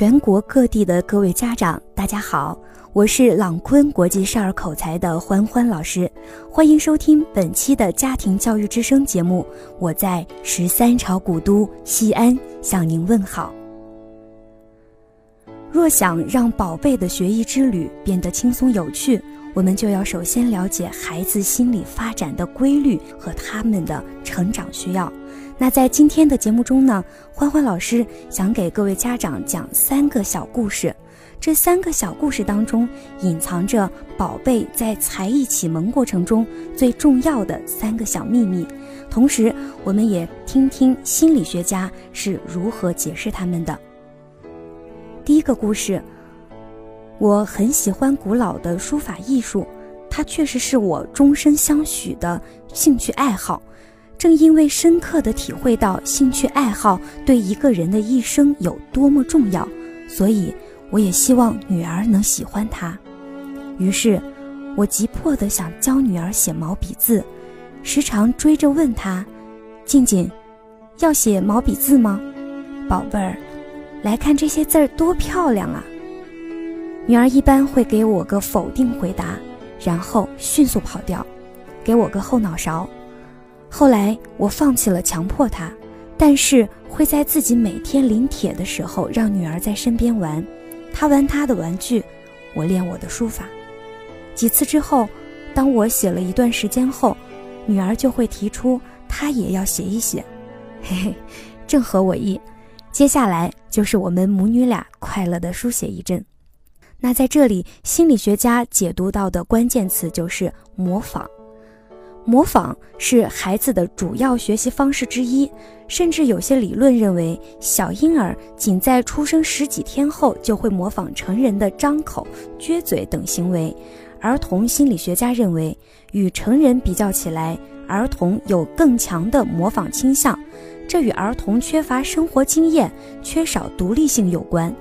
全国各地的各位家长，大家好，我是朗坤国际少儿口才的欢欢老师，欢迎收听本期的家庭教育之声节目。我在十三朝古都西安向您问好。若想让宝贝的学艺之旅变得轻松有趣，我们就要首先了解孩子心理发展的规律和他们的成长需要。那在今天的节目中呢，欢欢老师想给各位家长讲三个小故事。这三个小故事当中，隐藏着宝贝在才艺启蒙过程中最重要的三个小秘密。同时，我们也听听心理学家是如何解释他们的。第一个故事，我很喜欢古老的书法艺术，它确实是我终身相许的兴趣爱好。正因为深刻地体会到兴趣爱好对一个人的一生有多么重要，所以我也希望女儿能喜欢它。于是，我急迫地想教女儿写毛笔字，时常追着问她：“静静，要写毛笔字吗？宝贝儿，来看这些字儿多漂亮啊！”女儿一般会给我个否定回答，然后迅速跑掉，给我个后脑勺。后来我放弃了强迫她，但是会在自己每天临帖的时候让女儿在身边玩，她玩她的玩具，我练我的书法。几次之后，当我写了一段时间后，女儿就会提出她也要写一写，嘿嘿，正合我意。接下来就是我们母女俩快乐的书写一阵。那在这里，心理学家解读到的关键词就是模仿。模仿是孩子的主要学习方式之一，甚至有些理论认为，小婴儿仅在出生十几天后就会模仿成人的张口、撅嘴等行为。儿童心理学家认为，与成人比较起来，儿童有更强的模仿倾向，这与儿童缺乏生活经验、缺少独立性有关，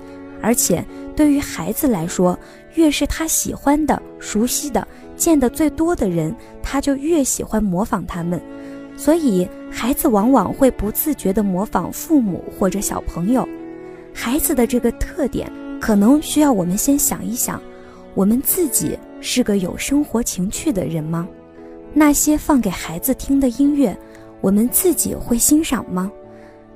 而且对于孩子来说，越是他喜欢的、熟悉的。见得最多的人，他就越喜欢模仿他们，所以孩子往往会不自觉地模仿父母或者小朋友。孩子的这个特点，可能需要我们先想一想：我们自己是个有生活情趣的人吗？那些放给孩子听的音乐，我们自己会欣赏吗？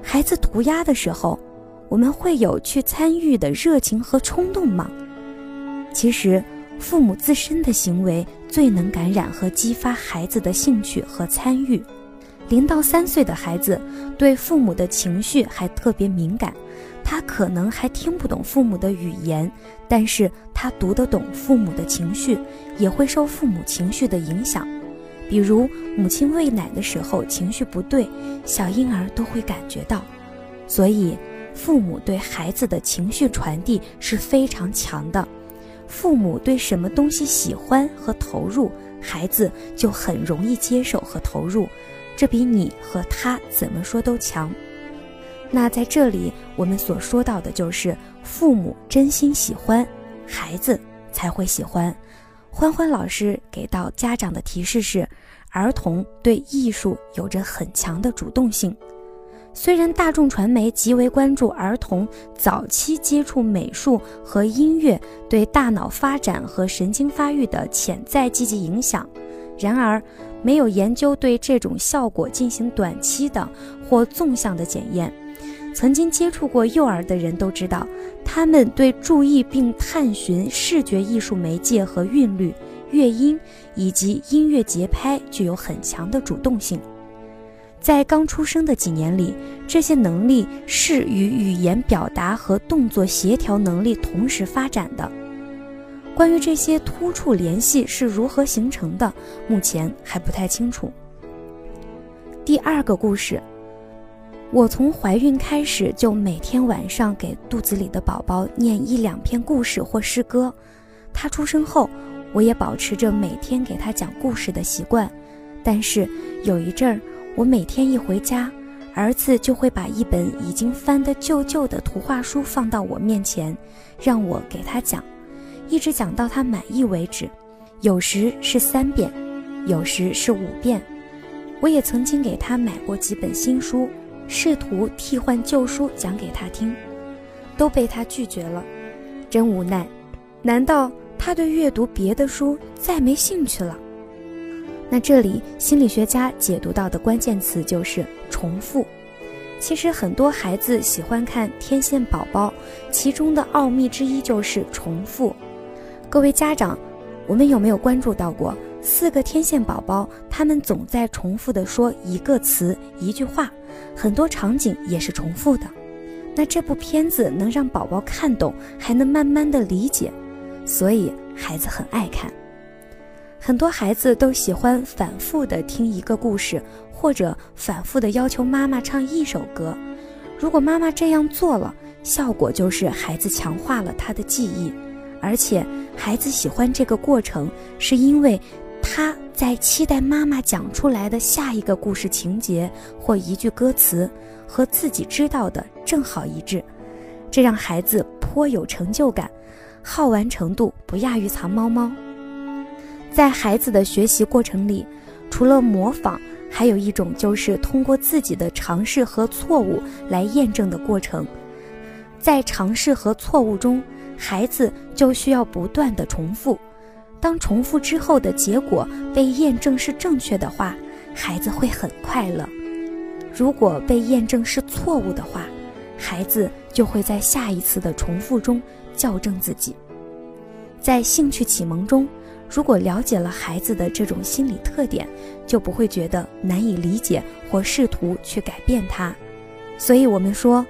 孩子涂鸦的时候，我们会有去参与的热情和冲动吗？其实。父母自身的行为最能感染和激发孩子的兴趣和参与。零到三岁的孩子对父母的情绪还特别敏感，他可能还听不懂父母的语言，但是他读得懂父母的情绪，也会受父母情绪的影响。比如母亲喂奶的时候情绪不对，小婴儿都会感觉到。所以，父母对孩子的情绪传递是非常强的。父母对什么东西喜欢和投入，孩子就很容易接受和投入，这比你和他怎么说都强。那在这里，我们所说到的就是父母真心喜欢，孩子才会喜欢。欢欢老师给到家长的提示是：儿童对艺术有着很强的主动性。虽然大众传媒极为关注儿童早期接触美术和音乐对大脑发展和神经发育的潜在积极影响，然而没有研究对这种效果进行短期的或纵向的检验。曾经接触过幼儿的人都知道，他们对注意并探寻视觉艺术媒介和韵律、乐音以及音乐节拍具有很强的主动性。在刚出生的几年里，这些能力是与语言表达和动作协调能力同时发展的。关于这些突触联系是如何形成的，目前还不太清楚。第二个故事，我从怀孕开始就每天晚上给肚子里的宝宝念一两篇故事或诗歌。他出生后，我也保持着每天给他讲故事的习惯，但是有一阵儿。我每天一回家，儿子就会把一本已经翻得旧旧的图画书放到我面前，让我给他讲，一直讲到他满意为止。有时是三遍，有时是五遍。我也曾经给他买过几本新书，试图替换旧书讲给他听。都被他拒绝了，真无奈。难道他对阅读别的书再没兴趣了？那这里心理学家解读到的关键词就是重复。其实很多孩子喜欢看《天线宝宝》，其中的奥秘之一就是重复。各位家长，我们有没有关注到过四个天线宝宝？他们总在重复的说一个词、一句话，很多场景也是重复的。那这部片子能让宝宝看懂，还能慢慢的理解，所以孩子很爱看。很多孩子都喜欢反复的听一个故事，或者反复的要求妈妈唱一首歌。如果妈妈这样做了，效果就是孩子强化了他的记忆，而且孩子喜欢这个过程，是因为他在期待妈妈讲出来的下一个故事情节或一句歌词和自己知道的正好一致，这让孩子颇有成就感，好玩程度不亚于藏猫猫。在孩子的学习过程里，除了模仿，还有一种就是通过自己的尝试和错误来验证的过程。在尝试和错误中，孩子就需要不断的重复。当重复之后的结果被验证是正确的话，孩子会很快乐；如果被验证是错误的话，孩子就会在下一次的重复中校正自己。在兴趣启蒙中。如果了解了孩子的这种心理特点，就不会觉得难以理解或试图去改变他。所以，我们说，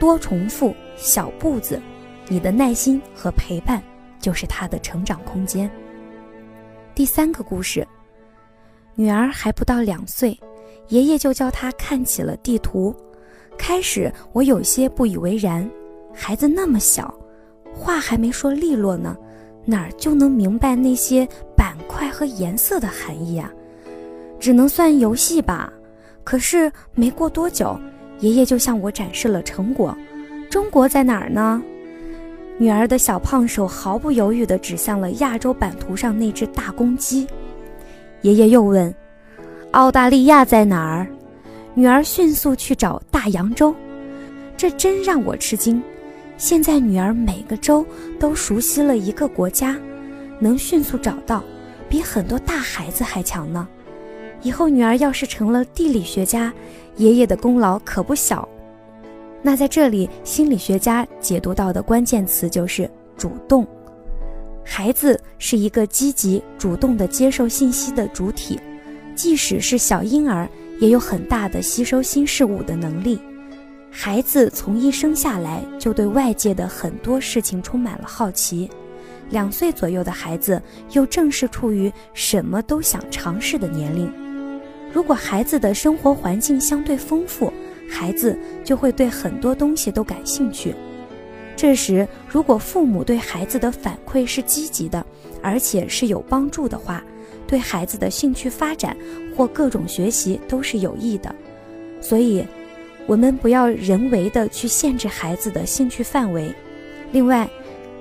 多重复小步子，你的耐心和陪伴就是他的成长空间。第三个故事，女儿还不到两岁，爷爷就教她看起了地图。开始我有些不以为然，孩子那么小，话还没说利落呢。哪儿就能明白那些板块和颜色的含义啊？只能算游戏吧。可是没过多久，爷爷就向我展示了成果。中国在哪儿呢？女儿的小胖手毫不犹豫地指向了亚洲版图上那只大公鸡。爷爷又问：“澳大利亚在哪儿？”女儿迅速去找大洋洲。这真让我吃惊。现在女儿每个州都熟悉了一个国家，能迅速找到，比很多大孩子还强呢。以后女儿要是成了地理学家，爷爷的功劳可不小。那在这里，心理学家解读到的关键词就是主动。孩子是一个积极主动的接受信息的主体，即使是小婴儿，也有很大的吸收新事物的能力。孩子从一生下来就对外界的很多事情充满了好奇，两岁左右的孩子又正是处于什么都想尝试的年龄。如果孩子的生活环境相对丰富，孩子就会对很多东西都感兴趣。这时，如果父母对孩子的反馈是积极的，而且是有帮助的话，对孩子的兴趣发展或各种学习都是有益的。所以。我们不要人为的去限制孩子的兴趣范围。另外，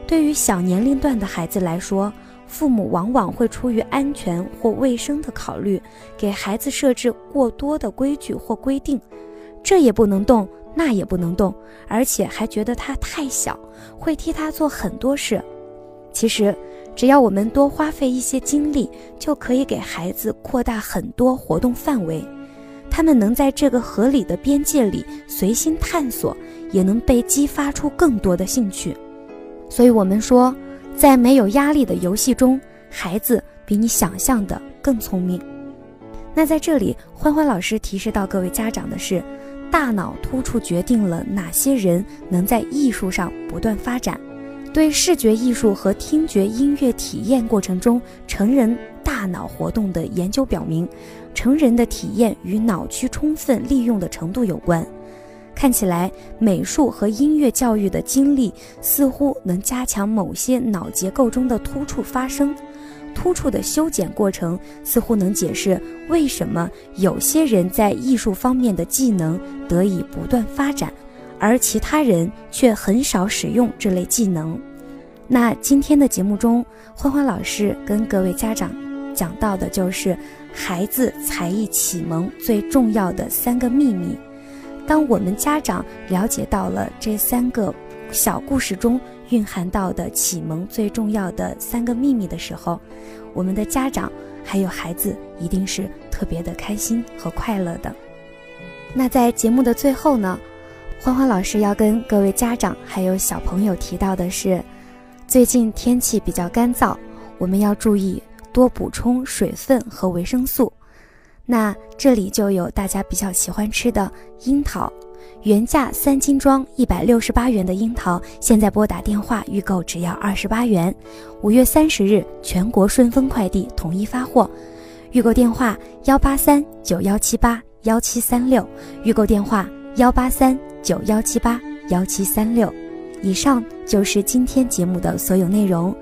对于小年龄段的孩子来说，父母往往会出于安全或卫生的考虑，给孩子设置过多的规矩或规定，这也不能动，那也不能动，而且还觉得他太小，会替他做很多事。其实，只要我们多花费一些精力，就可以给孩子扩大很多活动范围。他们能在这个合理的边界里随心探索，也能被激发出更多的兴趣。所以，我们说，在没有压力的游戏中，孩子比你想象的更聪明。那在这里，欢欢老师提示到各位家长的是：大脑突触决定了哪些人能在艺术上不断发展。对视觉艺术和听觉音乐体验过程中，成人大脑活动的研究表明。成人的体验与脑区充分利用的程度有关。看起来，美术和音乐教育的经历似乎能加强某些脑结构中的突触发生。突触的修剪过程似乎能解释为什么有些人在艺术方面的技能得以不断发展，而其他人却很少使用这类技能。那今天的节目中，欢欢老师跟各位家长讲到的就是。孩子才艺启蒙最重要的三个秘密，当我们家长了解到了这三个小故事中蕴含到的启蒙最重要的三个秘密的时候，我们的家长还有孩子一定是特别的开心和快乐的。那在节目的最后呢，欢欢老师要跟各位家长还有小朋友提到的是，最近天气比较干燥，我们要注意多补充水分和维生素。那这里就有大家比较喜欢吃的樱桃，原价三斤装一百六十八元的樱桃，现在拨打电话预购只要二十八元。五月三十日全国顺丰快递统一发货，预购电话幺八三九幺七八幺七三六，预购电话幺八三九幺七八幺七三六。以上就是今天节目的所有内容。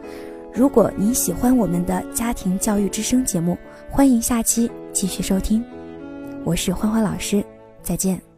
如果您喜欢我们的家庭教育之声节目，欢迎下期继续收听。我是欢欢老师，再见。